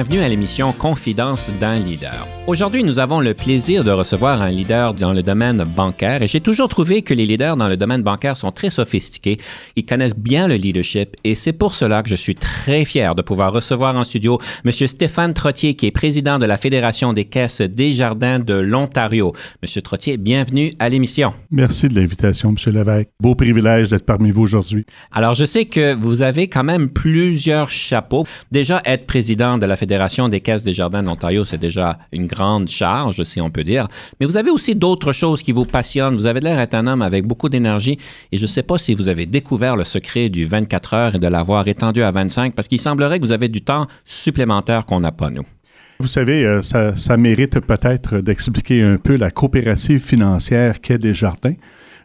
Bienvenue à l'émission Confidence d'un leader. Aujourd'hui, nous avons le plaisir de recevoir un leader dans le domaine bancaire et j'ai toujours trouvé que les leaders dans le domaine bancaire sont très sophistiqués, ils connaissent bien le leadership et c'est pour cela que je suis très fier de pouvoir recevoir en studio M. Stéphane Trottier qui est président de la Fédération des caisses des jardins de l'Ontario. M. Trottier, bienvenue à l'émission. Merci de l'invitation, M. Lévesque. Beau privilège d'être parmi vous aujourd'hui. Alors, je sais que vous avez quand même plusieurs chapeaux. Déjà, être président de la Fédération des caisses des jardins de l'Ontario, c'est déjà une grande charge, si on peut dire. Mais vous avez aussi d'autres choses qui vous passionnent. Vous avez l'air d'être un homme avec beaucoup d'énergie et je ne sais pas si vous avez découvert le secret du 24 heures et de l'avoir étendu à 25 parce qu'il semblerait que vous avez du temps supplémentaire qu'on n'a pas, nous. Vous savez, euh, ça, ça, mérite peut-être d'expliquer un peu la coopérative financière qu'est Desjardins.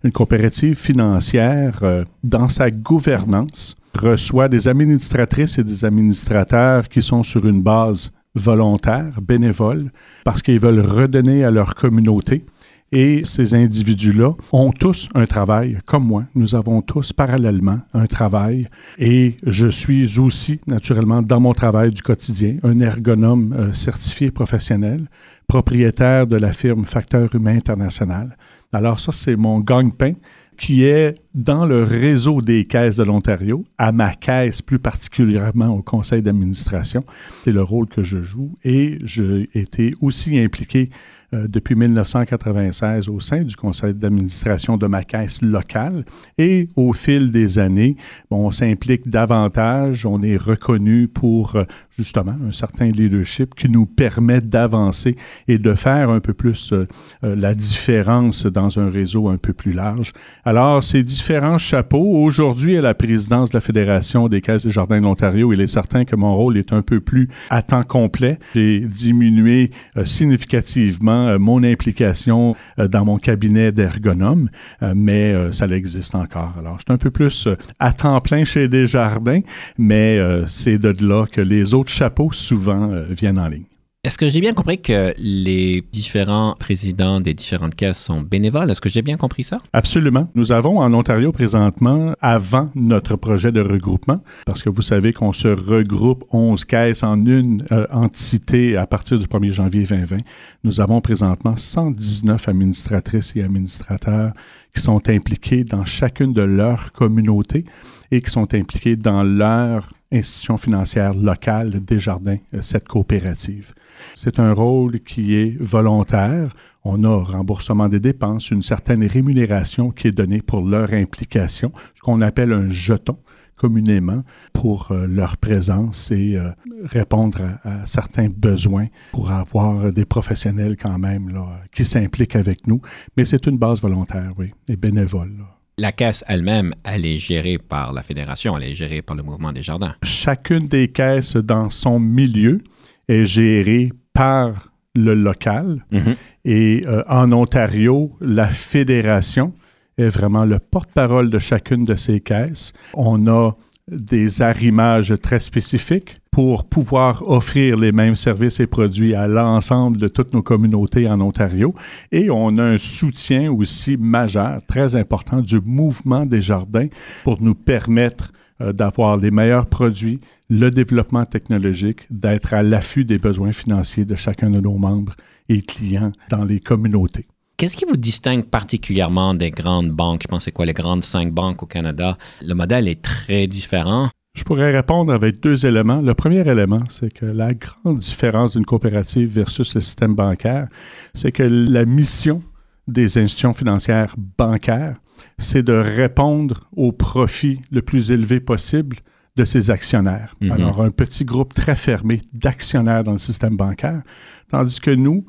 Une coopérative financière, euh, dans sa gouvernance, reçoit des administratrices et des administrateurs qui sont sur une base volontaire, bénévole, parce qu'ils veulent redonner à leur communauté. Et ces individus-là ont tous un travail, comme moi. Nous avons tous parallèlement un travail. Et je suis aussi, naturellement, dans mon travail du quotidien, un ergonome euh, certifié professionnel, propriétaire de la firme Facteur Humain International. Alors ça, c'est mon gagne-pain qui est dans le réseau des caisses de l'Ontario, à ma caisse plus particulièrement au conseil d'administration. C'est le rôle que je joue et j'ai été aussi impliqué euh, depuis 1996 au sein du conseil d'administration de ma caisse locale. Et au fil des années, on s'implique davantage, on est reconnu pour euh, justement un certain leadership qui nous permet d'avancer et de faire un peu plus euh, la différence dans un réseau un peu plus large. Alors, ces différents chapeaux, aujourd'hui à la présidence de la Fédération des caisses et jardins de l'Ontario, il est certain que mon rôle est un peu plus à temps complet. J'ai diminué significativement euh, mon implication euh, dans mon cabinet d'ergonome, euh, mais ça existe encore. Alors, je suis un peu plus à temps plein chez Desjardins, mais c'est de là que les autres chapeaux souvent viennent en ligne. Est-ce que j'ai bien compris que les différents présidents des différentes caisses sont bénévoles? Est-ce que j'ai bien compris ça? Absolument. Nous avons en Ontario présentement, avant notre projet de regroupement, parce que vous savez qu'on se regroupe 11 caisses en une euh, entité à partir du 1er janvier 2020, nous avons présentement 119 administratrices et administrateurs qui sont impliqués dans chacune de leurs communautés et qui sont impliqués dans leur institution financière locale Desjardins, euh, cette coopérative. C'est un rôle qui est volontaire. On a remboursement des dépenses, une certaine rémunération qui est donnée pour leur implication, ce qu'on appelle un jeton communément pour euh, leur présence et euh, répondre à, certains besoins pour avoir des professionnels quand même là, qui s'impliquent avec nous. Mais c'est une base volontaire, oui, et bénévole. La caisse elle-même, elle est gérée par la fédération, elle est gérée par le mouvement des jardins. Chacune des caisses dans son milieu est gérée par le local. Mm-hmm. Et euh, en Ontario, la fédération est vraiment le porte-parole de chacune de ces caisses. On a des arrimages très spécifiques pour pouvoir offrir les mêmes services et produits à l'ensemble de toutes nos communautés en Ontario. Et on a un soutien aussi majeur, très important, du mouvement des jardins pour nous permettre euh, d'avoir les meilleurs produits, le développement technologique, d'être à l'affût des besoins financiers de chacun de nos membres et clients dans les communautés. Qu'est-ce qui vous distingue particulièrement des grandes banques? Je pense c'est quoi les grandes cinq banques au Canada? Le modèle est très différent. Je pourrais répondre avec deux éléments. Le premier élément, c'est que la grande différence d'une coopérative versus le système bancaire, c'est que la mission des institutions financières bancaires, c'est de répondre au profit le plus élevé possible de ses actionnaires. Mhm. Alors, un petit groupe très fermé d'actionnaires dans le système bancaire, tandis que nous,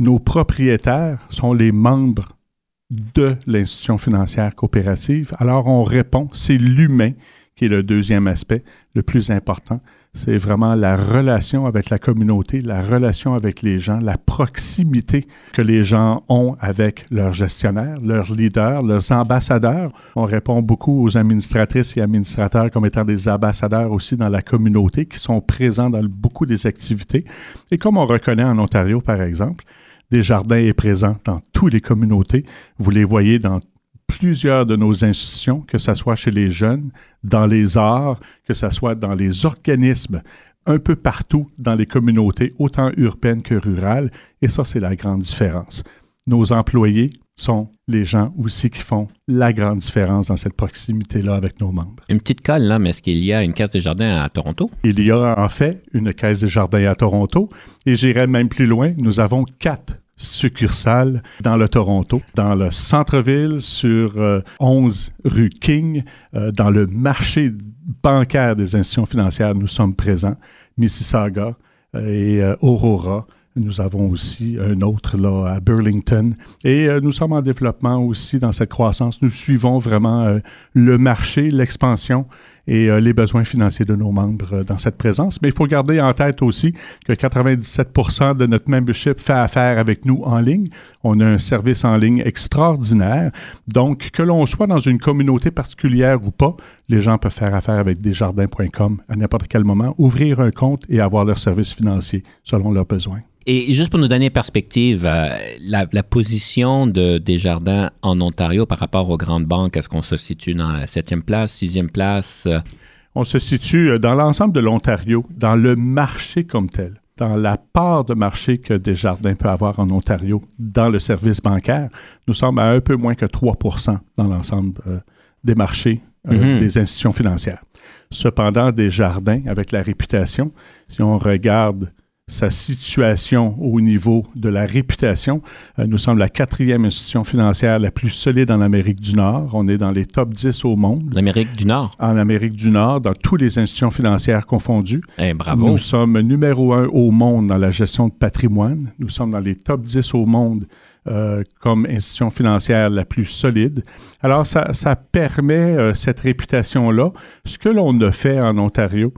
nos propriétaires sont les membres de l'institution financière coopérative. Alors on répond, c'est l'humain qui est le deuxième aspect, le plus important. C'est vraiment la relation avec la communauté, la relation avec les gens, la proximité que les gens ont avec leurs gestionnaires, leurs leaders, leurs ambassadeurs. On répond beaucoup aux administratrices et administrateurs comme étant des ambassadeurs aussi dans la communauté qui sont présents dans beaucoup des activités. Et comme on reconnaît en Ontario, par exemple, Desjardins est présent dans toutes les communautés. Vous les voyez dans plusieurs de nos institutions, que ce soit chez les jeunes, dans les arts, que ce soit dans les organismes, un peu partout dans les communautés, autant urbaines que rurales. Et ça, c'est la grande différence. Nos employés sont les gens aussi qui font la grande différence dans cette proximité-là avec nos membres. Une petite colle, là, mais est-ce qu'il y a une caisse des jardins à Toronto? Il y a en fait une caisse des jardins à Toronto et j'irai même plus loin. Nous avons quatre succursales dans le Toronto, dans le centre-ville, sur 11 euh, rue King, euh, dans le marché bancaire des institutions financières, nous sommes présents, Mississauga euh, et Aurora. Nous avons aussi un autre là à Burlington. Et nous sommes en développement aussi dans cette croissance. Nous suivons vraiment le marché, l'expansion et euh, les besoins financiers de nos membres euh, dans cette présence. Mais il faut garder en tête aussi que 97% de notre membership fait affaire avec nous en ligne. On a un service en ligne extraordinaire. Donc, que l'on soit dans une communauté particulière ou pas, les gens peuvent faire affaire avec desjardins.com à n'importe quel moment, ouvrir un compte et avoir leur service financier selon leurs besoins. Et juste pour nous donner perspective, euh, la, position de Desjardins en Ontario par rapport aux grandes banques, est-ce qu'on se situe dans la septième place, sixième place? On se situe euh, dans l'ensemble de l'Ontario, dans le marché comme tel, dans la part de marché que Desjardins peut avoir en Ontario dans le service bancaire. Nous sommes à un peu moins que 3% dans l'ensemble euh, des marchés mm-hmm. des institutions financières. Cependant, Desjardins, avec la réputation, si on regarde sa situation au niveau de la réputation. Euh, nous sommes la quatrième institution financière la plus solide en Amérique du Nord. On est dans les top 10 au monde. L'Amérique du Nord? En Amérique du Nord, dans toutes les institutions financières confondues. Eh, bravo. Nous sommes numéro un au monde dans la gestion de patrimoine. Nous sommes dans les top 10 au monde euh, comme institution financière la plus solide. Alors, ça, ça permet euh, cette réputation-là. Ce que l'on a fait en Ontario,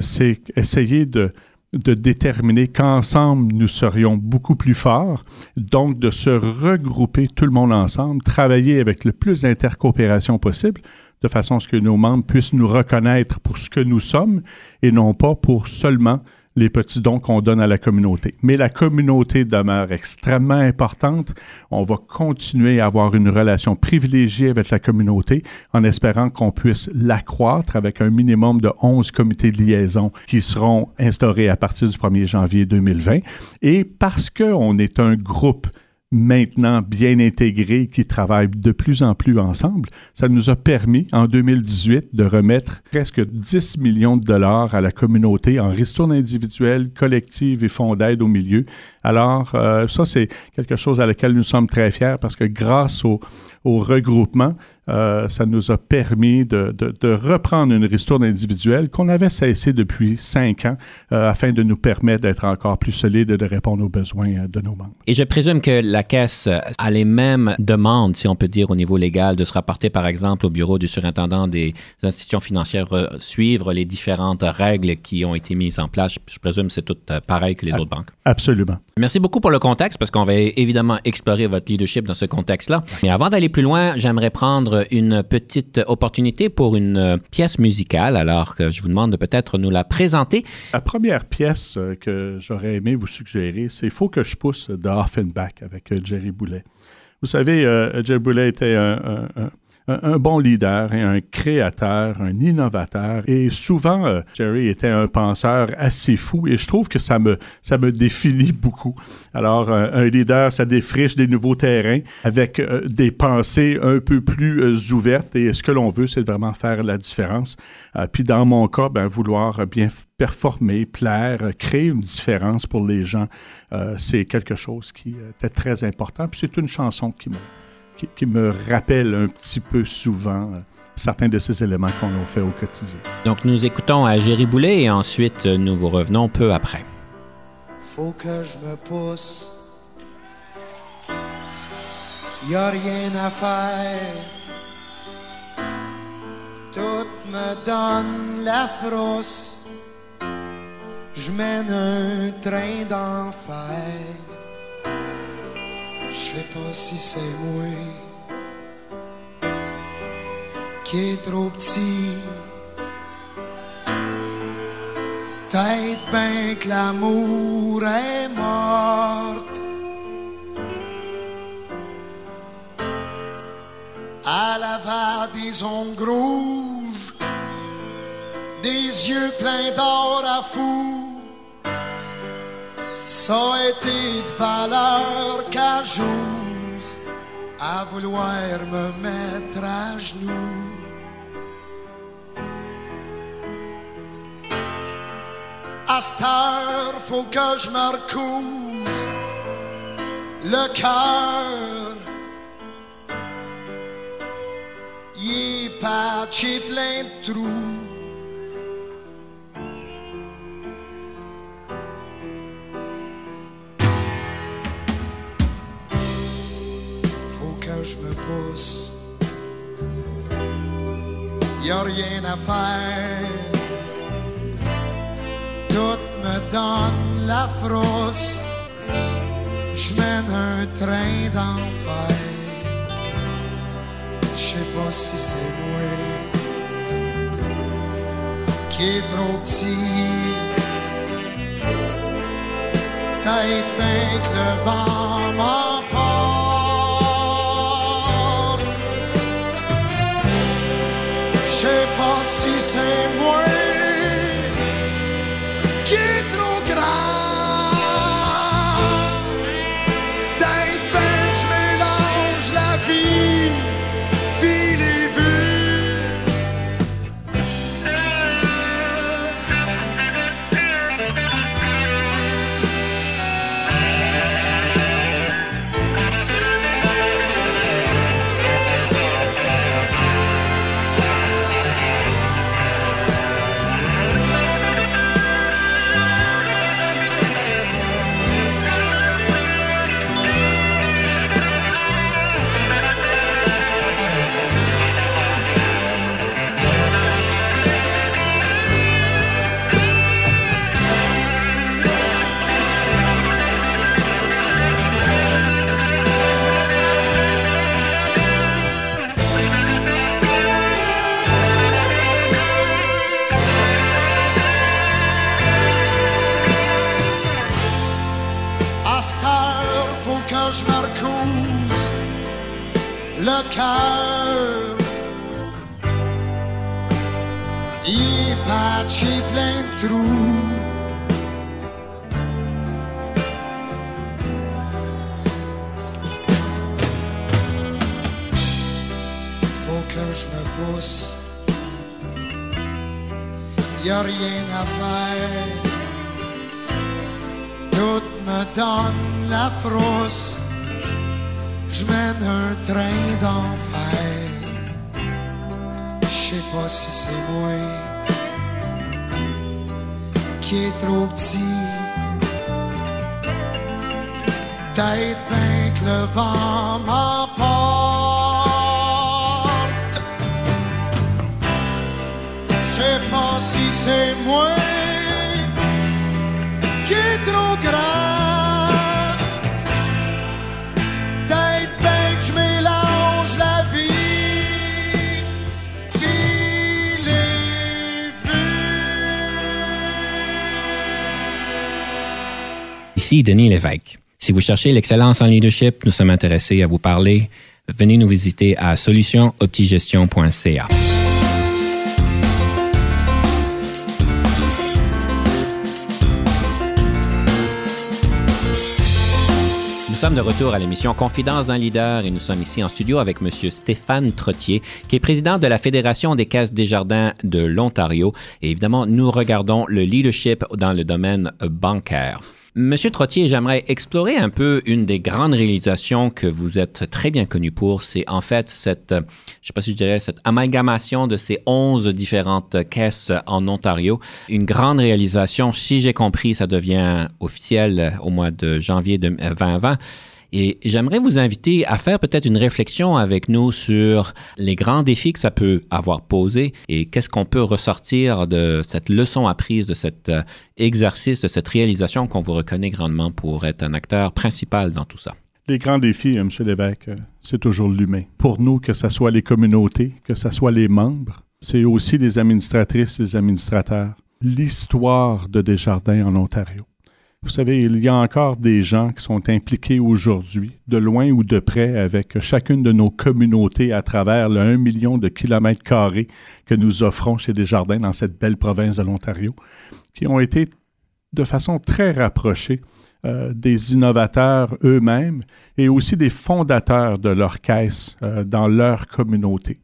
c'est essayer de de déterminer qu'ensemble, nous serions beaucoup plus forts, donc de se regrouper tout le monde ensemble, travailler avec le plus d'intercoopération possible, de façon à ce que nos membres puissent nous reconnaître pour ce que nous sommes et non pas pour seulement les petits dons qu'on donne à la communauté. Mais la communauté demeure extrêmement importante. On va continuer à avoir une relation privilégiée avec la communauté en espérant qu'on puisse l'accroître avec un minimum de 11 comités de liaison qui seront instaurés à partir du 1er janvier 2020. Et parce qu'on est un groupe maintenant bien intégrés, qui travaillent de plus en plus ensemble, ça nous a permis en 2018 de remettre presque 10 millions de dollars à la communauté en ristourne individuelle, collective et fonds d'aide au milieu. Alors, euh, ça, c'est quelque chose à laquelle nous sommes très fiers parce que grâce au, au regroupement, euh, ça nous a permis de, reprendre une ristourne individuelle qu'on avait cessé depuis cinq ans euh, afin de nous permettre d'être encore plus solides et de répondre aux besoins euh, de nos membres. Et je présume que la Caisse a les mêmes demandes, si on peut dire, au niveau légal, de se rapporter, par exemple, au bureau du surintendant des institutions financières, suivre les différentes règles qui ont été mises en place. Je présume que c'est tout pareil que les autres banques. Absolument. Merci beaucoup pour le contexte, parce qu'on va évidemment explorer votre leadership dans ce contexte-là. Mais avant d'aller plus loin, j'aimerais prendre une petite opportunité pour une pièce musicale, alors que je vous demande de peut-être nous la présenter. La première pièce euh, que j'aurais aimé vous suggérer, c'est Faut que je pousse de Offenbach avec euh, Jerry Boulet. Vous savez, euh, Jerry Boulet était un, bon leader et un créateur, un innovateur. Et souvent, euh, Jerry était un penseur assez fou et je trouve que ça me, ça me définit beaucoup. Alors, euh, un leader, ça défriche des nouveaux terrains avec euh, des pensées un peu plus ouvertes et ce que l'on veut, c'est vraiment faire la différence. puis dans mon cas, ben, vouloir bien performer, plaire, créer une différence pour les gens, c'est quelque chose qui était très important. Puis c'est une chanson qui me qui, me rappelle un petit peu souvent euh, certains de ces éléments qu'on a fait au quotidien. Donc nous écoutons à Géry Boulet et ensuite nous vous revenons peu après. Faut que je me pousse y a rien à faire. Tout me donne la frousse. Je mène un train d'enfer. Je sais pas si c'est moi qui est trop petit. Peut-être bien que l'amour est morte. À la des ongles rouges, des yeux pleins d'or à fou. Ça a été de valeur qu'à à vouloir me mettre à genoux. À cette heure, faut que je me recouse le cœur. Il est plein de trous. Je me pousse. Y a rien à faire tout me donne la frousse. Je mène un train d'enfer. Je sais pas si c'est moi qui est trop petit. Bien que le vent cœur. Il patché plein de trous. Faut que je me pousse. Y a rien à faire. Tout me donne la frousse je mène un train d'enfer. Je sais pas si c'est moi qui est trop petit. Peut-être bien que le vent m'emporte. Je sais pas si c'est moi qui est trop grand. Denis Lévesque. Si vous cherchez l'excellence en leadership, nous sommes intéressés à vous parler. Venez nous visiter à solutionoptigestion.ca. Nous sommes de retour à l'émission Confidence d'un leader et nous sommes ici en studio avec M. Stéphane Trottier, qui est président de la Fédération des caisses des jardins de l'Ontario. Et évidemment, nous regardons le leadership dans le domaine bancaire. Monsieur Trottier, j'aimerais explorer un peu une des grandes réalisations que vous êtes très bien connu pour. C'est en fait cette, je sais pas si je dirais, cette amalgamation de ces 11 différentes caisses en Ontario. Une grande réalisation. Si j'ai compris, ça devient officiel au mois de janvier 2020. Et j'aimerais vous inviter à faire peut-être une réflexion avec nous sur les grands défis que ça peut avoir posé et qu'est-ce qu'on peut ressortir de cette leçon apprise, de cet euh, exercice, de cette réalisation qu'on vous reconnaît grandement pour être un acteur principal dans tout ça. Les grands défis, M. Lévesque, euh, c'est toujours l'humain. Pour nous, que ce soit les communautés, que ce soit les membres, c'est aussi les administratrices, les administrateurs. L'histoire de Desjardins en Ontario. Vous savez, il y a encore des gens qui sont impliqués aujourd'hui, de loin ou de près, avec chacune de nos communautés à travers le 1 million de kilomètres carrés que nous offrons chez Desjardins dans cette belle province de l'Ontario, qui ont été de façon très rapprochée euh, des innovateurs eux-mêmes et aussi des fondateurs de leur caisse euh, dans leur communauté.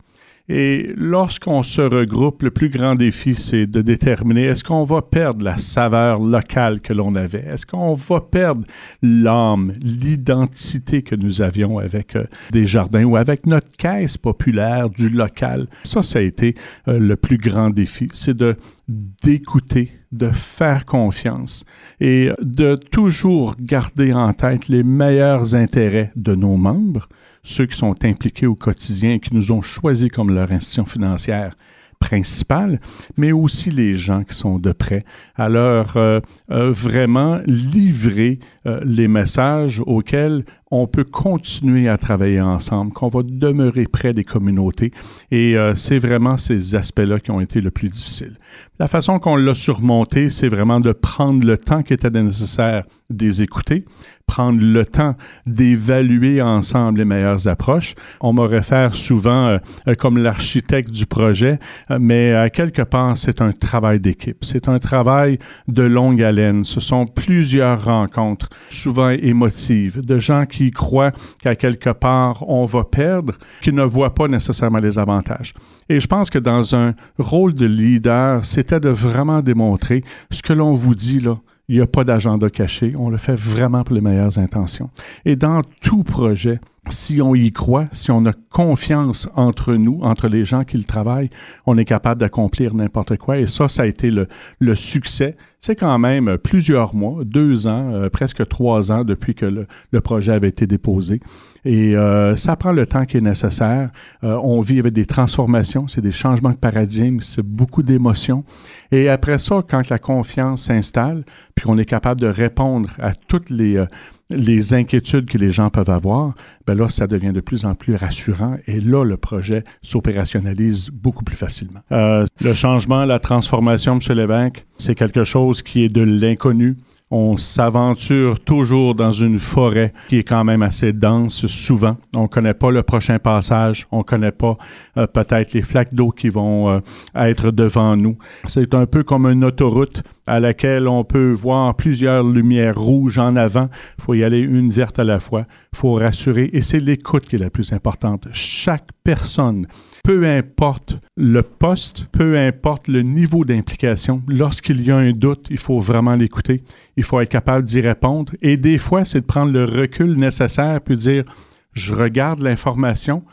Et lorsqu'on se regroupe, le plus grand défi, c'est de déterminer est-ce qu'on va perdre la saveur locale que l'on avait? Est-ce qu'on va perdre l'âme, l'identité que nous avions avec euh, des jardins ou avec notre caisse populaire du local? Ça, ça a été euh, le plus grand défi. C'est de d'écouter, de faire confiance et de toujours garder en tête les meilleurs intérêts de nos membres, ceux qui sont impliqués au quotidien et qui nous ont choisis comme leur institution financière principale, mais aussi les gens qui sont de près. Alors, euh, euh, vraiment livrer euh, les messages auxquels on peut continuer à travailler ensemble, qu'on va demeurer près des communautés. Et c'est vraiment ces aspects-là qui ont été le plus difficiles. La façon qu'on l'a surmonté, c'est vraiment de prendre le temps qui était nécessaire des écouter, prendre le temps d'évaluer ensemble les meilleures approches. On me réfère souvent euh, comme l'architecte du projet, euh, mais à quelque part, c'est un travail d'équipe. C'est un travail de longue haleine. Ce sont plusieurs rencontres, souvent émotives, de gens qui croient qu'à quelque part, on va perdre, qui ne voient pas nécessairement les avantages. Et je pense que dans un rôle de leader, c'était de vraiment démontrer ce que l'on vous dit là il n'y a pas d'agenda caché. On le fait vraiment pour les meilleures intentions. Et dans tout projet, si on y croit, si on a confiance entre nous, entre les gens qui le travaillent, on est capable d'accomplir n'importe quoi. Et ça, ça a été le, le succès. C'est quand même plusieurs mois, deux ans, euh, presque trois ans depuis que le, le, projet avait été déposé. Et euh, ça prend le temps qui est nécessaire. Euh, on vit avec des transformations, c'est des changements de paradigme, c'est beaucoup d'émotions. Et après ça, quand la confiance s'installe, puis qu'on est capable de répondre à toutes les, euh, les inquiétudes que les gens peuvent avoir, ben là, ça devient de plus en plus rassurant et là, le projet s'opérationnalise beaucoup plus facilement. Euh, le changement, la transformation, M. Lévesque, c'est quelque chose qui est de l'inconnu on s'aventure toujours dans une forêt qui est quand même assez dense souvent. On ne connaît pas le prochain passage, on ne connaît pas euh, peut-être les flaques d'eau qui vont euh, être devant nous. C'est un peu comme une autoroute à laquelle on peut voir plusieurs lumières rouges en avant. Il faut y aller une verte à la fois. Il faut rassurer. Et c'est l'écoute qui est la plus importante. Chaque personne, peu importe le poste, peu importe le niveau d'implication, lorsqu'il y a un doute, il faut vraiment l'écouter. Il faut être capable d'y répondre. Et des fois, c'est de prendre le recul nécessaire puis dire, je regarde l'information,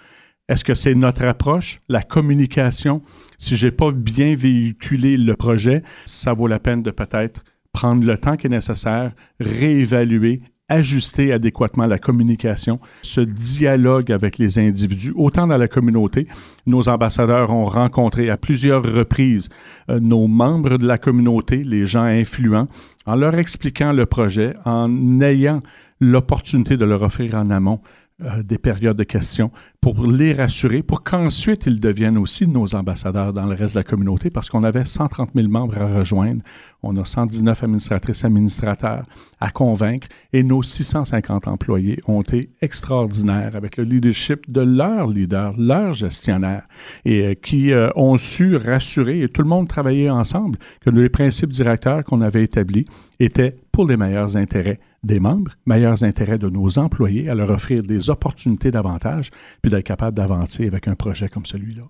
est-ce que c'est notre approche, la communication? Si j'ai pas bien véhiculé le projet, ça vaut la peine de peut-être prendre le temps qui est nécessaire, réévaluer, ajuster adéquatement la communication, ce dialogue avec les individus, autant dans la communauté. Nos ambassadeurs ont rencontré à plusieurs reprises euh, nos membres de la communauté, les gens influents, en leur expliquant le projet, en ayant l'opportunité de leur offrir en amont euh, des périodes de questions pour les rassurer, pour qu'ensuite ils deviennent aussi nos ambassadeurs dans le reste de la communauté, parce qu'on avait 130 000 membres à rejoindre, on a 119 administratrices administrateurs à convaincre, et nos 650 employés ont été extraordinaires avec le leadership de leurs leaders, leurs gestionnaires, et euh, qui euh, ont su rassurer, et tout le monde travaillait ensemble, que les principes directeurs qu'on avait établis étaient pour les meilleurs intérêts des membres, meilleurs intérêts de nos employés, à leur offrir des opportunités davantage, puis d'être capable d'avancer avec un projet comme celui-là.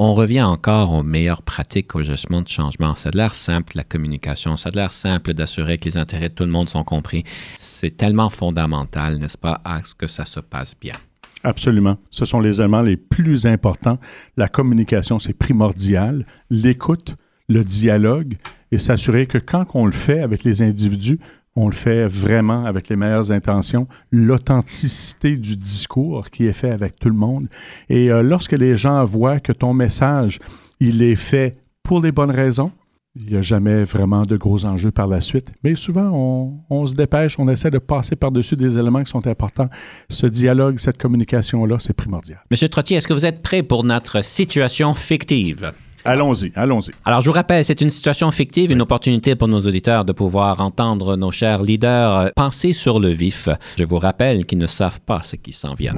On revient encore aux meilleures pratiques au gestion de changement. Ça a l'air simple, la communication. Ça a l'air simple d'assurer que les intérêts de tout le monde sont compris. C'est tellement fondamental, n'est-ce pas, à ce que ça se passe bien. Absolument. Ce sont les éléments les plus importants. La communication, c'est primordial. L'écoute, le dialogue et s'assurer que quand on le fait avec les individus, on le fait vraiment avec les meilleures intentions, l'authenticité du discours qui est fait avec tout le monde. Et euh, lorsque les gens voient que ton message, il est fait pour les bonnes raisons, il n'y a jamais vraiment de gros enjeux par la suite. Mais souvent, on, on se dépêche, on essaie de passer par-dessus des éléments qui sont importants. Ce dialogue, cette communication-là, c'est primordial. Monsieur Trottier, est-ce que vous êtes prêt pour notre situation fictive? Allons-y, allons-y. Alors, je vous rappelle, c'est une situation fictive, une opportunité pour nos auditeurs de pouvoir entendre nos chers leaders euh, penser sur le vif. Je vous rappelle qu'ils ne savent pas ce qui s'en vient.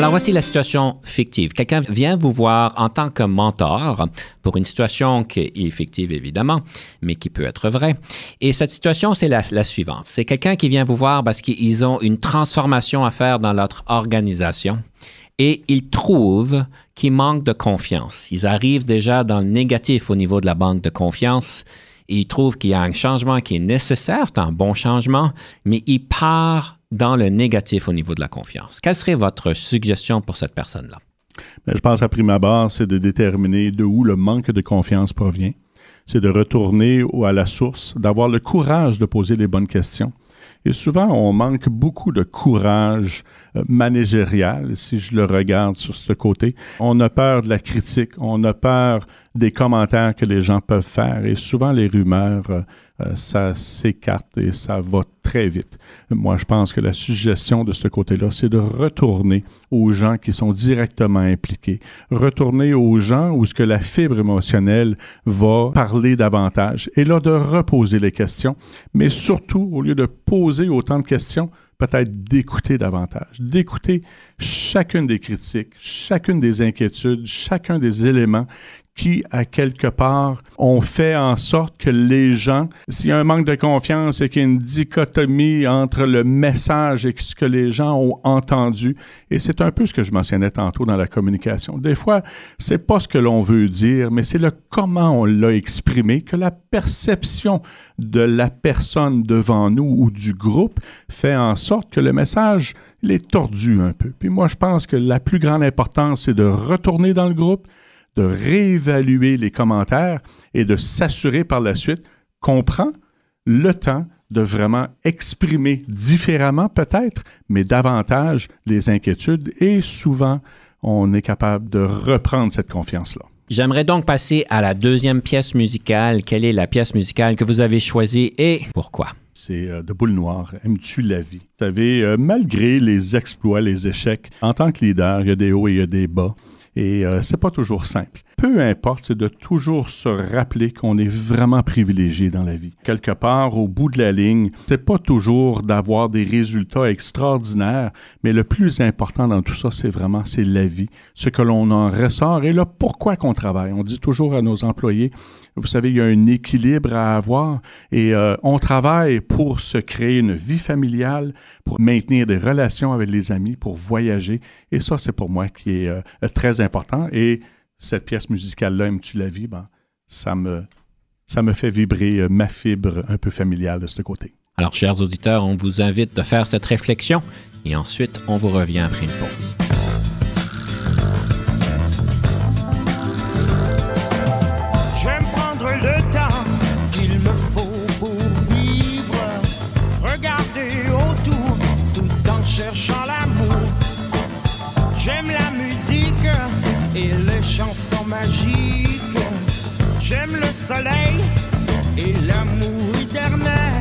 Alors voici la situation fictive. Quelqu'un vient vous voir en tant que mentor pour une situation qui est fictive évidemment, mais qui peut être vraie. Et cette situation, c'est la, la suivante. C'est quelqu'un qui vient vous voir parce qu'ils ont une transformation à faire dans leur organisation et ils trouvent qu'ils manquent de confiance. Ils arrivent déjà dans le négatif au niveau de la banque de confiance. Ils trouvent qu'il y a un changement qui est nécessaire, c'est un bon changement, mais il part dans le négatif au niveau de la confiance. Quelle serait votre suggestion pour cette personne-là? Bien, je pense à prime abord, c'est de déterminer de où le manque de confiance provient. C'est de retourner à la source, d'avoir le courage de poser les bonnes questions. Et souvent, on manque beaucoup de courage managérial, si je le regarde sur ce côté. On a peur de la critique, on a peur des commentaires que les gens peuvent faire. Et souvent, les rumeurs, euh, euh, ça s'écarte et ça va très vite. Moi, je pense que la suggestion de ce côté-là, c'est de retourner aux gens qui sont directement impliqués, retourner aux gens où ce que la fibre émotionnelle va parler davantage, et là, de reposer les questions, mais surtout, au lieu de poser autant de questions, peut-être d'écouter davantage, d'écouter chacune des critiques, chacune des inquiétudes, chacun des éléments qui, à quelque part, ont fait en sorte que les gens, s'il y a un manque de confiance et qu'il y a une dichotomie entre le message et ce que les gens ont entendu, et c'est un peu ce que je mentionnais tantôt dans la communication. Des fois, c'est pas ce que l'on veut dire, mais c'est le comment on l'a exprimé, que la perception de la personne devant nous ou du groupe fait en sorte que le message, il est tordu un peu. Puis moi, je pense que la plus grande importance, c'est de retourner dans le groupe, de réévaluer les commentaires et de s'assurer par la suite qu'on prend le temps de vraiment exprimer différemment peut-être, mais davantage les inquiétudes et souvent on est capable de reprendre cette confiance-là. J'aimerais donc passer à la deuxième pièce musicale. Quelle est la pièce musicale que vous avez choisie et pourquoi? C'est euh, de Boule Noire. Aimes-tu la vie? Vous savez, euh, malgré les exploits, les échecs, en tant que leader, il y a des hauts et il y a des bas. Et euh, c'est pas toujours simple. Peu importe, c'est de toujours se rappeler qu'on est vraiment privilégié dans la vie. Quelque part, au bout de la ligne, c'est pas toujours d'avoir des résultats extraordinaires, mais le plus important dans tout ça, c'est vraiment c'est la vie, ce que l'on en ressort et là pourquoi qu'on travaille. On dit toujours à nos employés, vous savez, il y a un équilibre à avoir et euh, on travaille pour se créer une vie familiale, pour maintenir des relations avec les amis, pour voyager. Et ça, c'est pour moi qui est euh, très important. Et cette pièce musicale-là, Aimes-tu la vie? Ben, ça, me, ça me fait vibrer euh, ma fibre un peu familiale de ce côté. Alors, chers auditeurs, on vous invite de faire cette réflexion et ensuite, on vous revient après une pause. J'aime le soleil et l'amour éternel.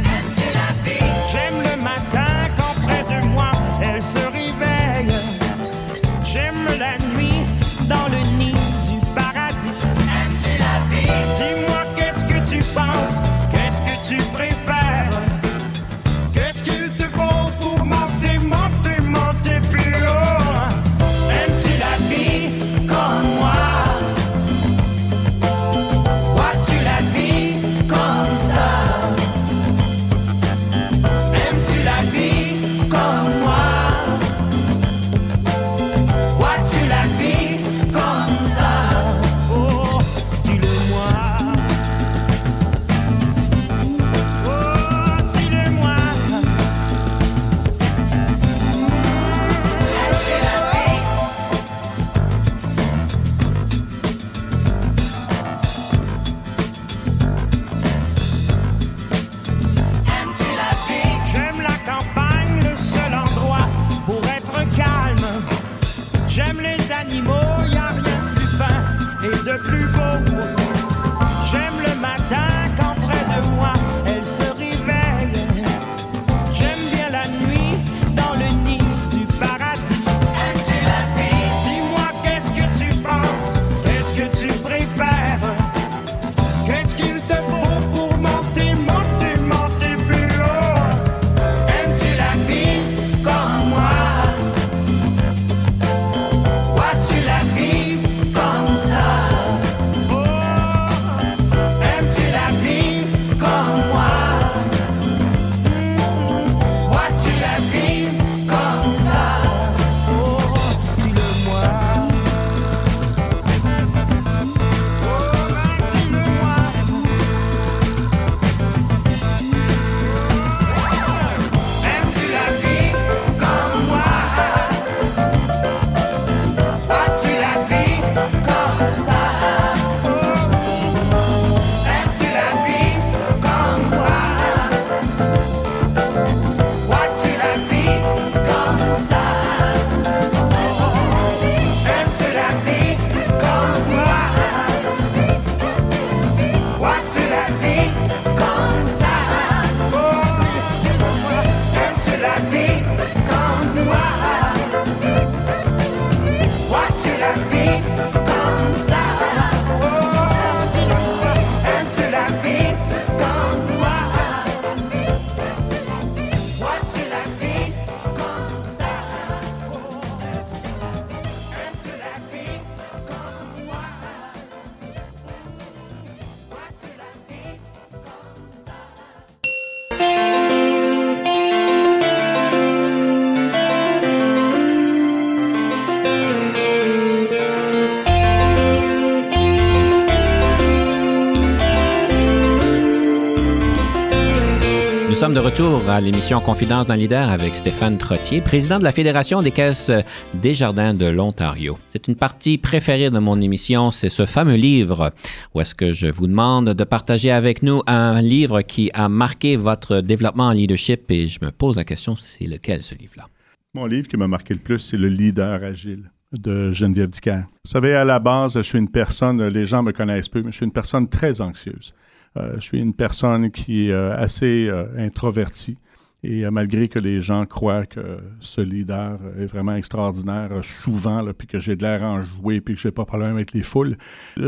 De retour à l'émission Confidence d'un leader avec Stéphane Trottier, président de la Fédération des caisses des jardins de l'Ontario. C'est une partie préférée de mon émission, c'est ce fameux livre où est-ce que je vous demande de partager avec nous un livre qui a marqué votre développement en leadership et je me pose la question, c'est lequel ce livre-là? Mon livre qui m'a marqué le plus, c'est Le leader agile de Geneviève Dicker. Vous savez, à la base, je suis une personne, les gens me connaissent peu, mais je suis une personne très anxieuse. Euh, je suis une personne qui est euh, assez euh, introvertie. Et malgré que les gens croient que ce leader est vraiment extraordinaire souvent, puis que j'ai de l'air enjoué, puis que je n'ai pas de problème avec les foules,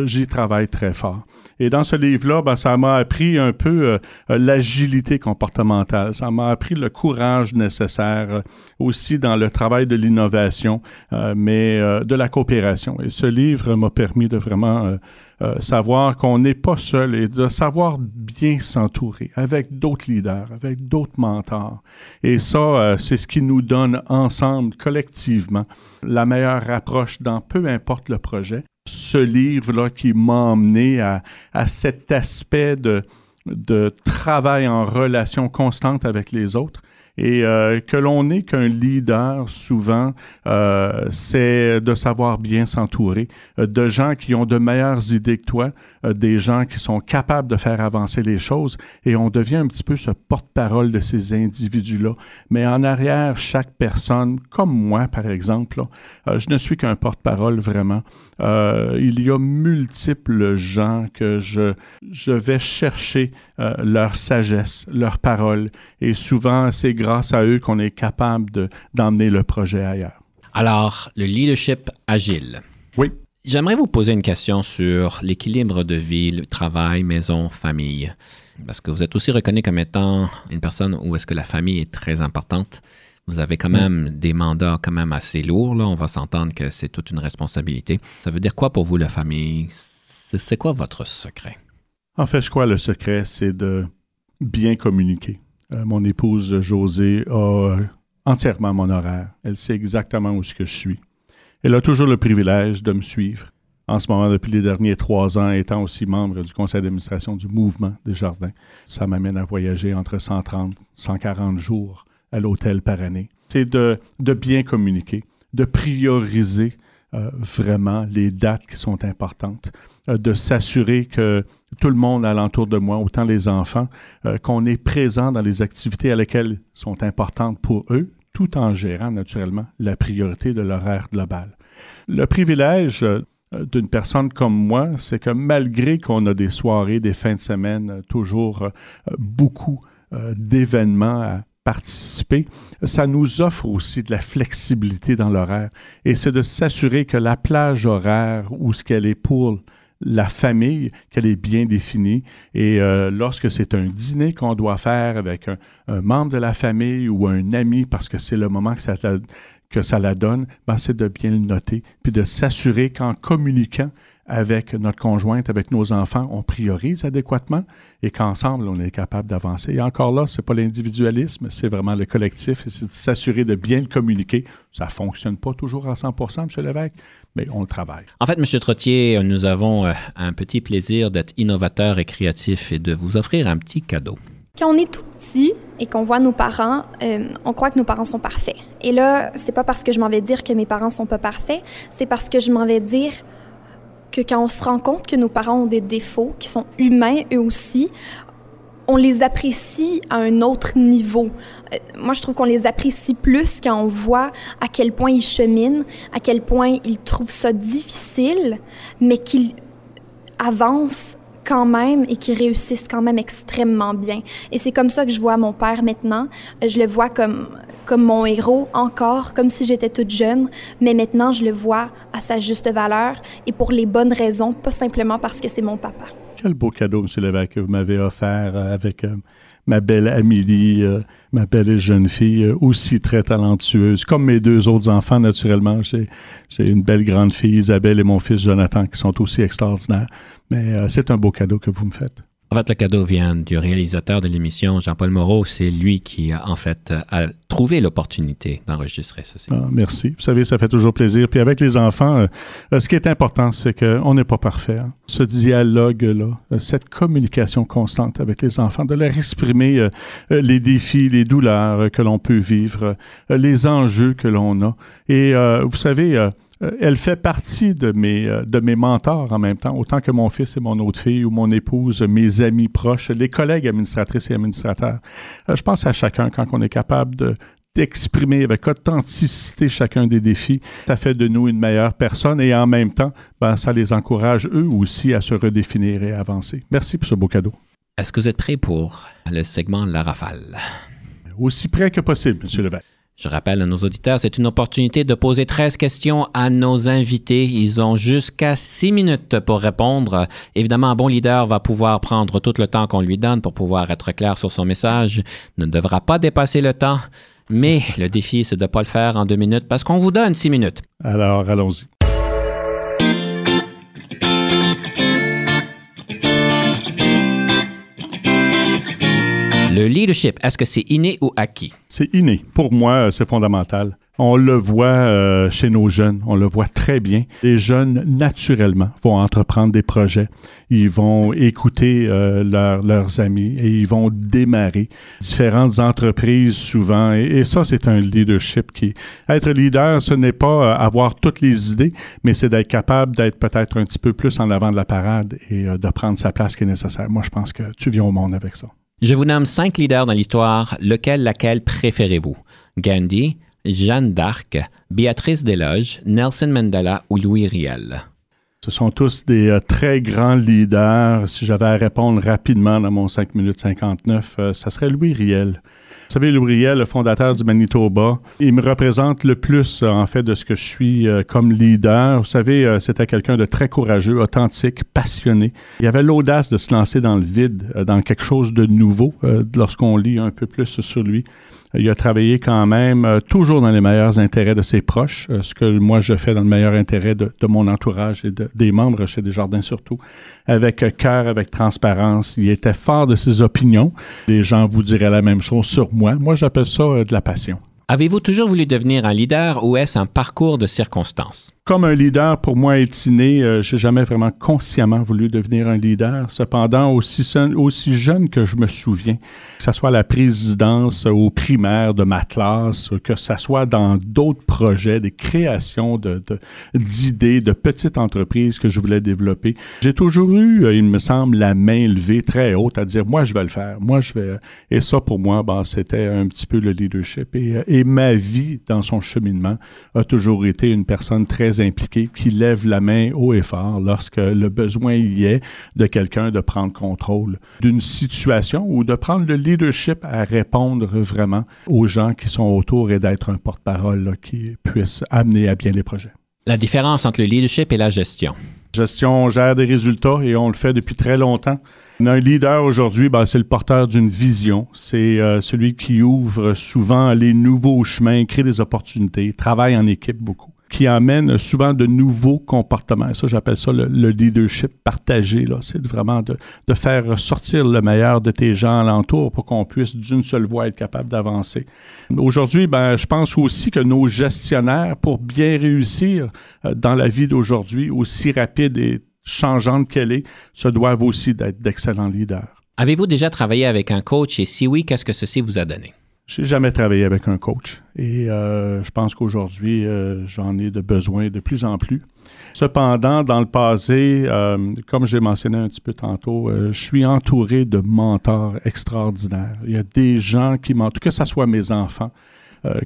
j'y travaille très fort. Et dans ce livre-là, ben, ça m'a appris un peu l'agilité comportementale. Ça m'a appris le courage nécessaire aussi dans le travail de l'innovation, mais de la coopération. Et ce livre m'a permis de vraiment euh, savoir qu'on n'est pas seul et de savoir bien s'entourer avec d'autres leaders, avec d'autres mentors. Et ça, euh, c'est ce qui nous donne ensemble, collectivement, la meilleure approche dans peu importe le projet. Ce livre-là qui m'a emmené à, à cet aspect de, de travail en relation constante avec les autres et euh, que l'on n'est qu'un leader, souvent, euh, c'est de savoir bien s'entourer euh, de gens qui ont de meilleures idées que toi, des gens qui sont capables de faire avancer les choses, et on devient un petit peu ce porte-parole de ces individus-là. Mais en arrière, chaque personne, comme moi, par exemple, je ne suis qu'un porte-parole vraiment. Il y a multiples gens que je, je vais chercher leur sagesse, leur parole, et souvent, c'est grâce à eux qu'on est capable d'emmener le projet ailleurs. Alors, le leadership agile. Oui. J'aimerais vous poser une question sur l'équilibre de vie, travail, maison, famille. Parce que vous êtes aussi reconnu comme étant une personne où est-ce que la famille est très importante. Vous avez quand même des mandats quand même assez lourds. Là. On va s'entendre que c'est toute une responsabilité. Ça veut dire quoi pour vous, la famille? C'est quoi votre secret? En fait, je crois le secret, c'est de bien communiquer. Euh, mon épouse Josée a euh, entièrement mon horaire. Elle sait exactement où ce que je suis. Elle a toujours le privilège de me suivre. En ce moment, depuis les derniers trois ans, étant aussi membre du conseil d'administration du mouvement des jardins, ça m'amène à voyager entre 130 140 jours à l'hôtel par année. C'est de, bien communiquer, de prioriser euh, vraiment les dates qui sont importantes, euh, de s'assurer que tout le monde alentour de moi, autant les enfants, euh, qu'on est présent dans les activités à lesquelles sont importantes pour eux, tout en gérant naturellement la priorité de l'horaire global. Le privilège d'une personne comme moi, c'est que malgré qu'on a des soirées, des fins de semaine, toujours beaucoup d'événements à, participer, ça nous offre aussi de la flexibilité dans l'horaire. Et c'est de s'assurer que la plage horaire ou ce qu'elle est pour la famille, qu'elle est bien définie. Et euh, lorsque c'est un dîner qu'on doit faire avec un, membre de la famille ou un ami, parce que c'est le moment que ça, que ça la donne, ben c'est de bien le noter, puis de s'assurer qu'en communiquant, avec notre conjointe, avec nos enfants, on priorise adéquatement et qu'ensemble, on est capable d'avancer. Et encore là, ce n'est pas l'individualisme, c'est vraiment le collectif et c'est de s'assurer de bien le communiquer. Ça ne fonctionne pas toujours à 100% M. Lévesque, mais on le travaille. En fait, M. Trottier, nous avons euh, un petit plaisir d'être innovateur et créatif et de vous offrir un petit cadeau. Quand on est tout petit et qu'on voit nos parents, euh, on croit que nos parents sont parfaits. Et là, c'est pas parce que je m'en vais dire que mes parents sont pas parfaits, c'est parce que je m'en vais dire que quand on se rend compte que nos parents ont des défauts, qui sont humains eux aussi, on les apprécie à un autre niveau. Euh, moi, je trouve qu'on les apprécie plus quand on voit à quel point ils cheminent, à quel point ils trouvent ça difficile, mais qu'ils avancent quand même et qu'ils réussissent quand même extrêmement bien. Et c'est comme ça que je vois mon père maintenant. Je le vois comme comme mon héros encore, comme si j'étais toute jeune, mais maintenant je le vois à sa juste valeur et pour les bonnes raisons, pas simplement parce que c'est mon papa. Quel beau cadeau, M. Lévesque, que vous m'avez offert euh, avec euh, ma belle Amélie, euh, ma belle jeune fille, aussi très talentueuse, comme mes deux autres enfants, naturellement. J'ai une belle grande fille, Isabelle, et mon fils Jonathan, qui sont aussi extraordinaires. Mais c'est un beau cadeau que vous me faites. En fait, le cadeau vient du réalisateur de l'émission, Jean-Paul Moreau. C'est lui qui, en fait, a trouvé l'opportunité d'enregistrer ceci. Ah, merci. Vous savez, ça fait toujours plaisir. Puis avec les enfants, euh, ce qui est important, c'est qu'on n'est pas parfait. Hein. Ce dialogue-là, euh, cette communication constante avec les enfants, de leur exprimer euh, les défis, les douleurs que l'on peut vivre, les enjeux que l'on a. Et vous savez, elle fait partie de mes, euh, de mes mentors en même temps, autant que mon fils et mon autre fille ou mon épouse, mes amis proches, les collègues administratrices et administrateurs. Euh, je pense à chacun quand on est capable de, d'exprimer avec authenticité chacun des défis, ça fait de nous une meilleure personne et en même temps, ben, ça les encourage eux aussi à se redéfinir et à avancer. Merci pour ce beau cadeau. Est-ce que vous êtes prêt pour le segment La Rafale? Aussi près que possible, M. Levesque. Je rappelle à nos auditeurs, c'est une opportunité de poser 13 questions à nos invités. Ils ont jusqu'à 6 minutes pour répondre. Évidemment, un bon leader va pouvoir prendre tout le temps qu'on lui donne pour pouvoir être clair sur son message. Ne devra pas dépasser le temps. Mais le défi, c'est de ne pas le faire en deux minutes parce qu'on vous donne 6 minutes. Alors, allons-y. Le leadership, est-ce que c'est inné ou acquis? C'est inné. Pour moi, c'est fondamental. On le voit euh, chez nos jeunes, on le voit très bien. Les jeunes, naturellement, vont entreprendre des projets. Ils vont écouter euh, leurs amis et ils vont démarrer différentes entreprises souvent. Et, ça, c'est un leadership qui... Être leader, ce n'est pas euh, avoir toutes les idées, mais c'est d'être capable d'être peut-être un petit peu plus en avant de la parade et de prendre sa place qui est nécessaire. Moi, je pense que tu viens au monde avec ça. Je vous nomme cinq leaders dans l'histoire. Lequel, laquelle préférez-vous? Gandhi, Jeanne d'Arc, Béatrice Desloges, Nelson Mandela ou Louis Riel? Ce sont tous des euh, très grands leaders. Si j'avais à répondre rapidement dans mon 5 minutes 59, euh, ça serait Louis Riel. Vous savez, Louis Riel, le fondateur du Manitoba, il me représente le plus, euh, en fait, de ce que je suis comme leader. Vous savez, c'était quelqu'un de très courageux, authentique, passionné. Il avait l'audace de se lancer dans le vide, dans quelque chose de nouveau, lorsqu'on lit un peu plus sur lui. Il a travaillé quand même euh, toujours dans les meilleurs intérêts de ses proches, euh, ce que moi je fais dans le meilleur intérêt de, mon entourage et des membres chez Desjardins surtout, avec cœur, avec transparence. Il était fort de ses opinions. Les gens vous diraient la même chose sur moi. Moi, j'appelle ça euh, de la passion. Avez-vous toujours voulu devenir un leader ou est-ce un parcours de circonstances? Comme un leader, pour moi, est inné. Euh, je jamais vraiment consciemment voulu devenir un leader. Cependant, aussi, aussi jeune que je me souviens, que ce soit la présidence, au primaire de ma classe, que ce soit dans d'autres projets, des créations d'idées, de, de, petites entreprises que je voulais développer, j'ai toujours eu, euh, il me semble, la main levée très haute à dire, moi, je vais le faire. Moi, je vais... Et ça, pour moi, ben, c'était un petit peu le leadership. Et, et ma vie, dans son cheminement, a toujours été une personne très impliqué qui lève la main haut et fort lorsque le besoin y est de quelqu'un de prendre contrôle d'une situation ou de prendre le leadership à répondre vraiment aux gens qui sont autour et d'être un porte-parole qui puisse amener à bien les projets. La différence entre le leadership et la gestion? Gestion gère des résultats et on le fait depuis très longtemps. Un leader aujourd'hui, ben, c'est le porteur d'une vision. C'est euh, celui qui ouvre souvent les nouveaux chemins, crée des opportunités, travaille en équipe beaucoup qui amène souvent de nouveaux comportements. Ça, j'appelle ça le, leadership partagé. C'est vraiment de, faire sortir le meilleur de tes gens alentour pour qu'on puisse d'une seule voix être capable d'avancer. Aujourd'hui, ben, je pense aussi que nos gestionnaires, pour bien réussir euh, dans la vie d'aujourd'hui, aussi rapide et changeante qu'elle est, se doivent aussi d'être d'excellents leaders. Avez-vous déjà travaillé avec un coach et si oui, qu'est-ce que ceci vous a donné? J'ai jamais travaillé avec un coach et euh, je pense qu'aujourd'hui, euh, j'en ai de besoin de plus en plus. Cependant, dans le passé, euh, comme j'ai mentionné un petit peu tantôt, je suis entouré de mentors extraordinaires. Il y a des gens qui m'entourent, que ce soit mes enfants,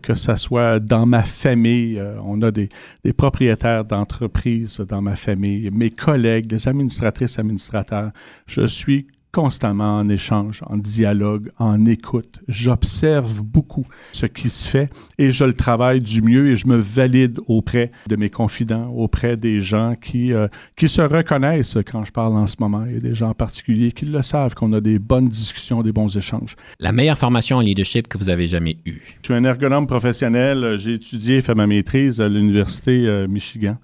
que ce soit dans ma famille. on a des, des propriétaires d'entreprises dans ma famille, mes collègues, des administratrices, administrateurs. Je suis constamment en échange, en dialogue, en écoute. J'observe beaucoup ce qui se fait et je le travaille du mieux et je me valide auprès de mes confidents, auprès des gens qui, euh, qui se reconnaissent quand je parle en ce moment. Il y a des gens en particulier qui le savent, qu'on a des bonnes discussions, des bons échanges. La meilleure formation en leadership que vous avez jamais eue? Je suis un ergonome professionnel. J'ai étudié, fait ma maîtrise à l'Université euh, Michigan,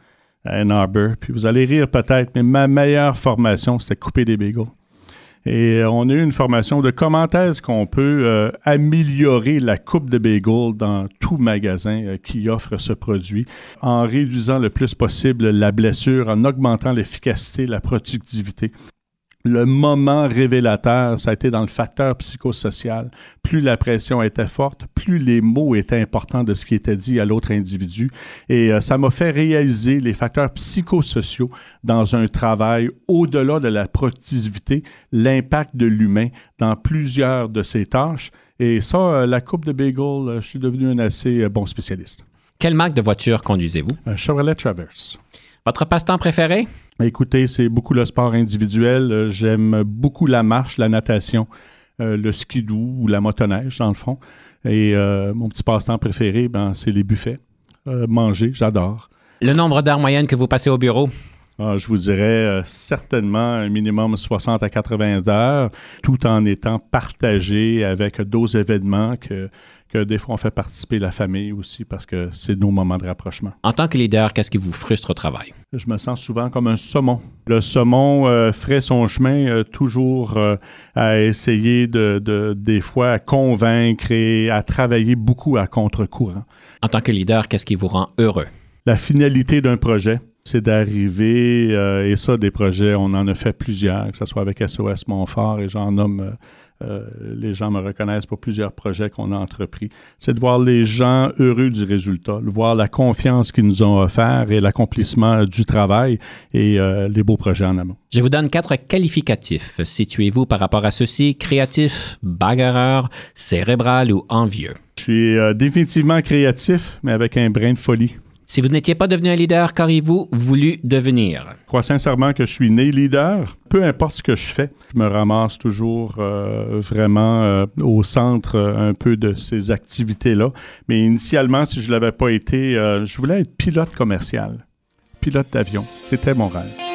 à Ann Arbor. Puis vous allez rire peut-être, mais ma meilleure formation, c'était couper des bagels. Et euh, on a eu une formation de comment est-ce qu'on peut euh, améliorer la coupe de bagel dans tout magasin euh, qui offre ce produit en réduisant le plus possible la blessure, en augmentant l'efficacité, la productivité le moment révélateur, ça a été dans le facteur psychosocial. Plus la pression était forte, plus les mots étaient importants de ce qui était dit à l'autre individu. Et euh, ça m'a fait réaliser les facteurs psychosociaux dans un travail au-delà de la productivité, l'impact de l'humain dans plusieurs de ses tâches. Et ça, euh, la coupe de bagel, euh, je suis devenu un assez bon spécialiste. Quelle marque de voiture conduisez-vous? Un Chevrolet Traverse. Votre passe-temps préféré? Écoutez, c'est beaucoup le sport individuel. Euh, j'aime beaucoup la marche, la natation, euh, le skidoo ou la motoneige, dans le fond. Et euh, mon petit passe-temps préféré, ben, c'est les buffets. manger, j'adore. Le nombre d'heures moyennes que vous passez au bureau? Ah, je vous dirais certainement un minimum 60 à 80 heures, tout en étant partagé avec d'autres événements que que des fois on fait participer la famille aussi parce que c'est nos moments de rapprochement. En tant que leader, qu'est-ce qui vous frustre au travail? Je me sens souvent comme un saumon. Le saumon euh, ferait son chemin euh, toujours euh, à essayer de, des fois à convaincre et à travailler beaucoup à contre-courant. En tant que leader, qu'est-ce qui vous rend heureux? La finalité d'un projet, c'est d'arriver, et ça, des projets, on en a fait plusieurs, que ce soit avec SOS Montfort, et j'en nomme euh, les gens me reconnaissent pour plusieurs projets qu'on a entrepris. C'est de voir les gens heureux du résultat, de voir la confiance qu'ils nous ont offert et l'accomplissement du travail et euh, les beaux projets en amont. Je vous donne quatre qualificatifs. Situez-vous par rapport à ceci créatif, bagarreur, cérébral ou envieux? Je suis euh, définitivement créatif, mais avec un brin de folie. Si vous n'étiez pas devenu un leader, qu'auriez-vous voulu devenir? Je crois sincèrement que je suis né leader. Peu importe ce que je fais, je me ramasse toujours euh, vraiment euh, au centre euh, un peu de ces activités-là. Mais initialement, si je ne l'avais pas été, je voulais être pilote commercial, pilote d'avion. C'était mon rêve.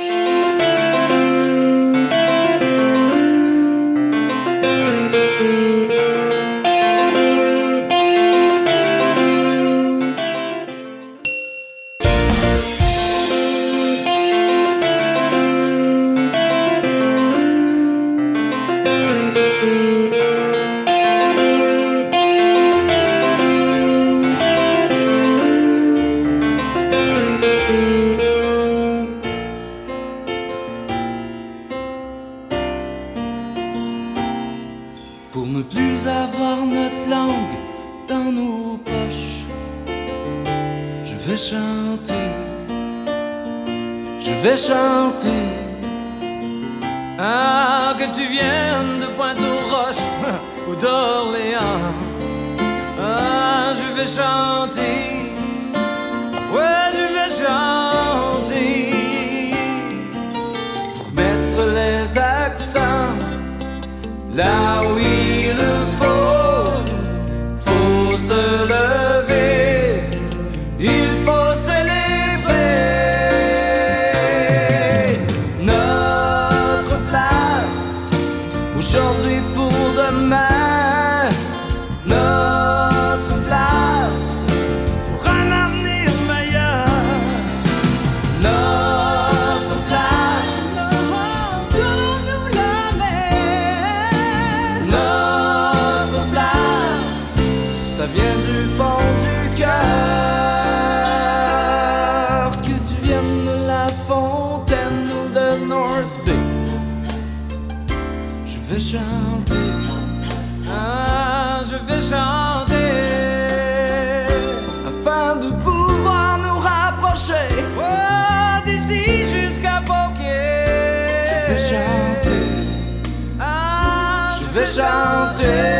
chanter.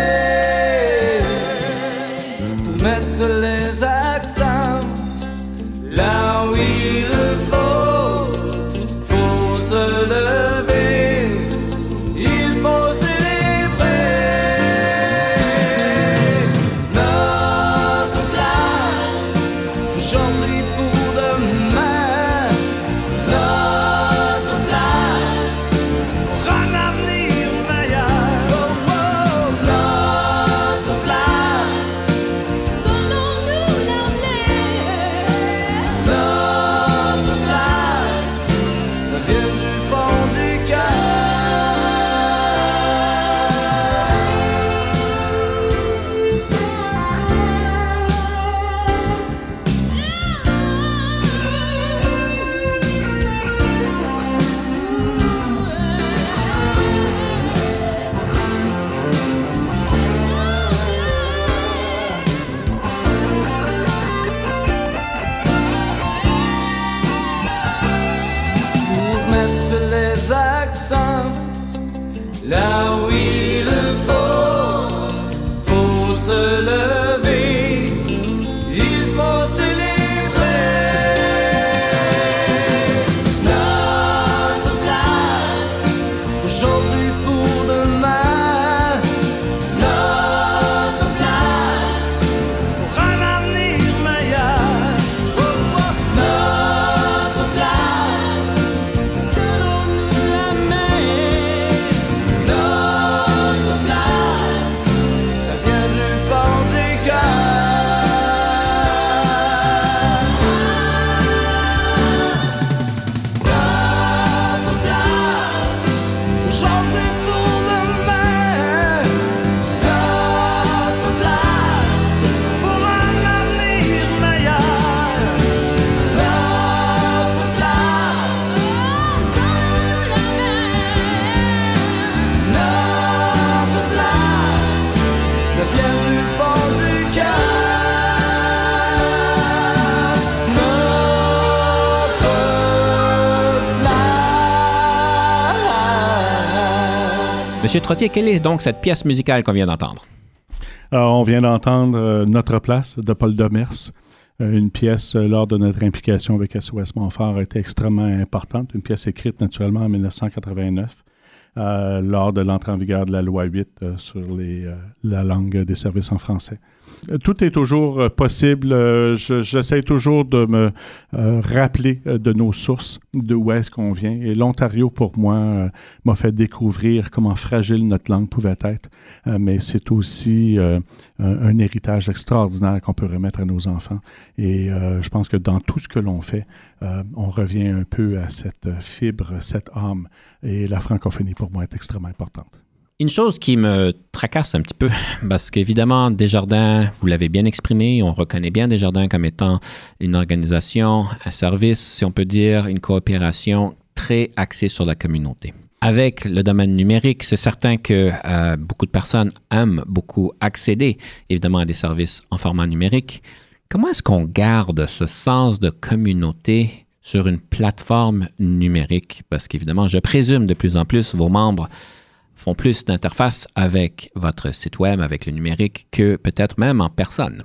Monsieur Trottier, quelle est donc cette pièce musicale qu'on vient d'entendre? Alors, on vient d'entendre euh, Notre place de Paul Demers. Euh, une pièce, euh, lors de notre implication avec SOS Montfort, a été extrêmement importante. Une pièce écrite naturellement en 1989. Euh, lors de l'entrée en vigueur de la loi 8 euh, sur euh, la langue des services en français. Euh, Tout est toujours euh, possible. Euh, je- J'essaie toujours de me rappeler de nos sources, d'où est-ce qu'on vient. Et l'Ontario, pour moi, m'a fait découvrir comment fragile notre langue pouvait être. Mais c'est aussi un, héritage extraordinaire qu'on peut remettre à nos enfants. Et je pense que dans tout ce que l'on fait, on revient un peu à cette fibre, cette âme. Et la francophonie, pour moi, est extrêmement importante. Une chose qui me tracasse un petit peu, parce qu'évidemment, Desjardins, vous l'avez bien exprimé, on reconnaît bien Desjardins comme étant une organisation, un service, si on peut dire, une coopération très axée sur la communauté. Avec le domaine numérique, c'est certain que euh, beaucoup de personnes aiment beaucoup accéder, évidemment, à des services en format numérique. Comment est-ce qu'on garde ce sens de communauté sur une plateforme numérique? Parce qu'évidemment, je présume de plus en plus vos membres plus d'interface avec votre site web, avec le numérique, que peut-être même en personne.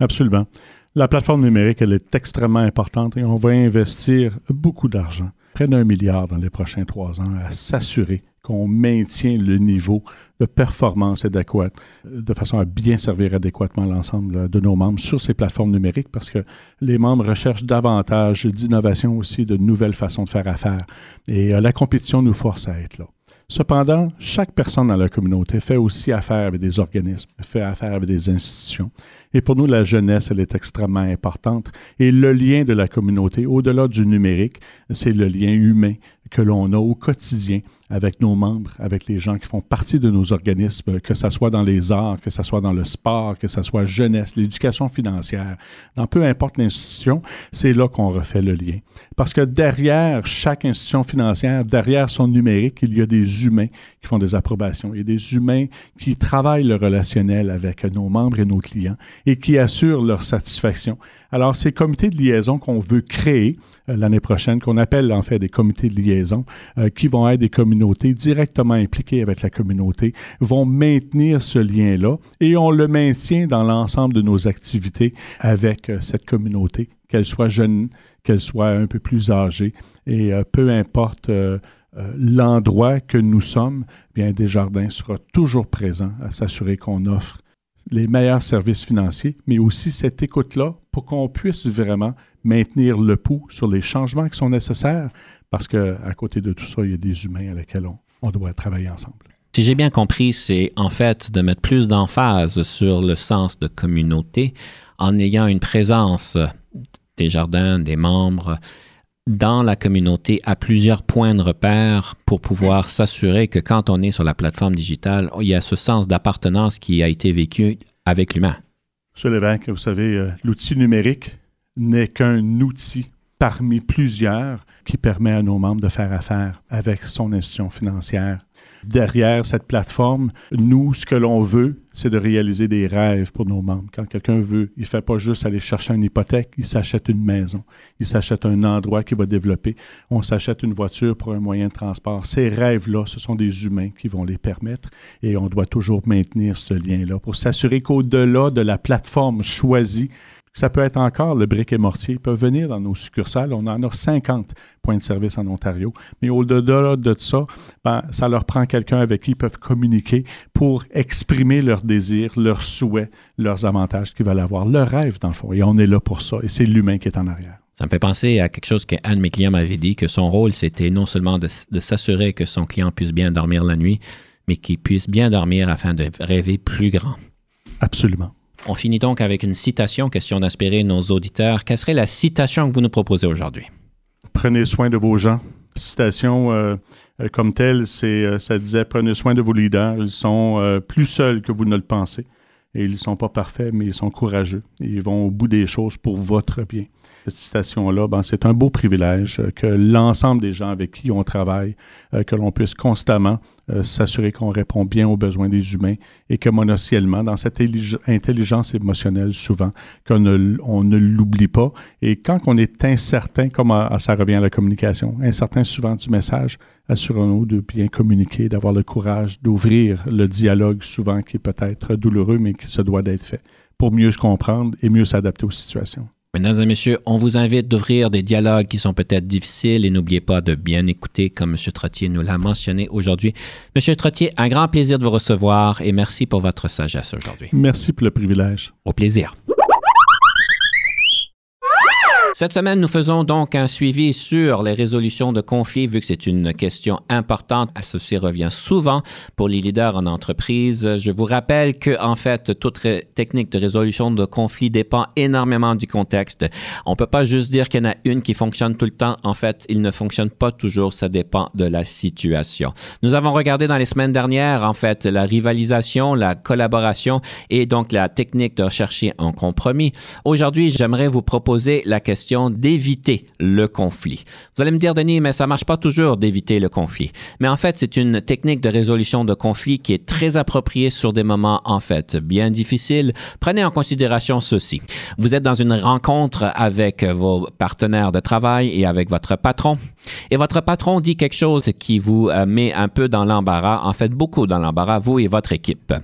Absolument. La plateforme numérique, elle est extrêmement importante et on va investir beaucoup d'argent, près d'un milliard dans les prochains trois ans, à s'assurer qu'on maintient le niveau de performance adéquat, de façon à bien servir adéquatement l'ensemble de nos membres sur ces plateformes numériques, parce que les membres recherchent davantage d'innovation aussi, de nouvelles façons de faire affaire. Et euh, la compétition nous force à être là. Cependant, chaque personne dans la communauté fait aussi affaire avec des organismes, fait affaire avec des institutions. Et pour nous, la jeunesse, elle est extrêmement importante. Et le lien de la communauté, au-delà du numérique, c'est le lien humain que l'on a au quotidien avec nos membres, avec les gens qui font partie de nos organismes, que ce soit dans les arts, que ce soit dans le sport, que ce soit jeunesse, l'éducation financière, dans peu importe l'institution, c'est là qu'on refait le lien. Parce que derrière chaque institution financière, derrière son numérique, il y a des humains qui font des approbations. A des humains qui travaillent le relationnel avec nos membres et nos clients et qui assurent leur satisfaction. Alors, ces comités de liaison qu'on veut créer euh, l'année prochaine, qu'on appelle en fait des comités de liaison, euh, qui vont être des communautés directement impliquées avec la communauté, vont maintenir ce lien-là et on le maintient dans l'ensemble de nos activités avec euh, cette communauté, qu'elle soit jeune, qu'elle soit un peu plus âgée et peu importe euh, l'endroit que nous sommes, bien Desjardins sera toujours présent à s'assurer qu'on offre les meilleurs services financiers, mais aussi cette écoute-là pour qu'on puisse vraiment maintenir le pouls sur les changements qui sont nécessaires, parce qu'à côté de tout ça, il y a des humains à lesquels on doit travailler ensemble. Si j'ai bien compris, c'est en fait de mettre plus d'emphase sur le sens de communauté en ayant une présence des jardins, des membres dans la communauté à plusieurs points de repère pour pouvoir s'assurer que quand on est sur la plateforme digitale, il y a ce sens d'appartenance qui a été vécu avec l'humain. Monsieur Lévesque, vous savez, euh, l'outil numérique n'est qu'un outil parmi plusieurs qui permet à nos membres de faire affaire avec son institution financière. Derrière cette plateforme, nous, ce que l'on veut, c'est de réaliser des rêves pour nos membres. Quand quelqu'un veut, il ne fait pas juste aller chercher une hypothèque, il s'achète une maison, il s'achète un endroit qu'il va développer, on s'achète une voiture pour un moyen de transport. Ces rêves-là, ce sont des humains qui vont les permettre et on doit toujours maintenir ce lien-là pour s'assurer qu'au-delà de la plateforme choisie, ça peut être encore le brick et mortier. Ils peuvent venir dans nos succursales. On en a 50 points de service en Ontario. Mais au-delà de ça, ben, ça leur prend quelqu'un avec qui ils peuvent communiquer pour exprimer leurs désirs, leurs souhaits, leurs avantages qu'ils veulent avoir, leurs rêves, dans le fond. Et on est là pour ça. Et c'est l'humain qui est en arrière. Ça me fait penser à quelque chose qu'un de mes clients m'avait dit, que son rôle, c'était non seulement de, de s'assurer que son client puisse bien dormir la nuit, mais qu'il puisse bien dormir afin de rêver plus grand. Absolument. On finit donc avec une citation, question d'inspirer nos auditeurs. Quelle serait la citation que vous nous proposez aujourd'hui? Prenez soin de vos gens. Citation euh, euh, comme telle, c'est, euh, ça disait Prenez soin de vos leaders. Ils sont plus seuls que vous ne le pensez. Et ils ne sont pas parfaits, mais ils sont courageux. Ils vont au bout des choses pour votre bien. Cette citation-là, ben, c'est un beau privilège euh, que l'ensemble des gens avec qui on travaille, euh, que l'on puisse constamment euh, s'assurer qu'on répond bien aux besoins des humains et que monotiellement, dans cette intelligence émotionnelle, souvent, qu'on ne, l'oublie pas. Et quand on est incertain, comme ça revient à la communication, incertain souvent du message, assurons-nous de bien communiquer, d'avoir le courage d'ouvrir le dialogue souvent qui est peut-être douloureux, mais qui se doit d'être fait pour mieux se comprendre et mieux s'adapter aux situations. Mesdames et messieurs, on vous invite d'ouvrir des dialogues qui sont peut-être difficiles et n'oubliez pas de bien écouter comme M. Trottier nous l'a mentionné aujourd'hui. M. Trottier, un grand plaisir de vous recevoir et merci pour votre sagesse aujourd'hui. Merci pour le privilège. Au plaisir. Cette semaine, nous faisons donc un suivi sur les résolutions de conflits, vu que c'est une question importante. Ceci revient souvent pour les leaders en entreprise. Je vous rappelle que, en fait, toute technique de résolution de conflits dépend énormément du contexte. On peut pas juste dire qu'il y en a une qui fonctionne tout le temps. En fait, il ne fonctionne pas toujours. Ça dépend de la situation. Nous avons regardé dans les semaines dernières, en fait, la rivalisation, la collaboration et donc la technique de rechercher un compromis. Aujourd'hui, j'aimerais vous proposer la question d'éviter le conflit. Vous allez me dire, Denis, mais ça marche pas toujours d'éviter le conflit. Mais en fait, c'est une technique de résolution de conflit qui est très appropriée sur des moments, en fait, bien difficiles. Prenez en considération ceci. Vous êtes dans une rencontre avec vos partenaires de travail et avec votre patron. Et votre patron dit quelque chose qui vous euh, met un peu dans l'embarras, en fait beaucoup dans l'embarras, vous et votre équipe.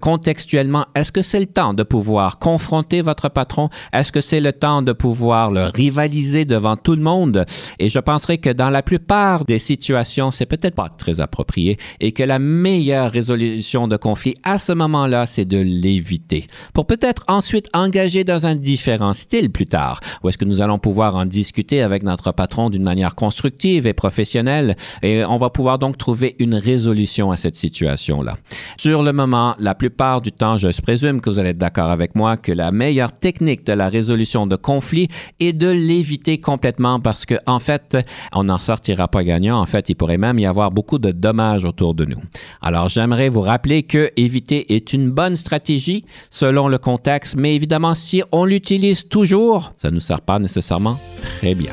Contextuellement, est-ce que c'est le temps de pouvoir confronter votre patron? Est-ce que c'est le temps de pouvoir le rivaliser devant tout le monde? Et je penserais que dans la plupart des situations, c'est peut-être pas très approprié et que la meilleure résolution de conflit à ce moment-là, c'est de l'éviter. Pour peut-être ensuite engager dans un différent style plus tard, où est-ce que nous allons pouvoir en discuter avec notre patron d'une manière constructive et professionnelle et on va pouvoir donc trouver une résolution à cette situation-là. Sur le moment, la plupart du temps, je présume que vous allez être d'accord avec moi que la meilleure technique de la résolution de conflit est de l'éviter complètement parce que, en fait, on n'en sortira pas gagnant. En fait, il pourrait même y avoir beaucoup de dommages autour de nous. Alors, j'aimerais vous rappeler que éviter est une bonne stratégie selon le contexte, mais évidemment, si on l'utilise toujours, ça ne nous sert pas nécessairement très bien.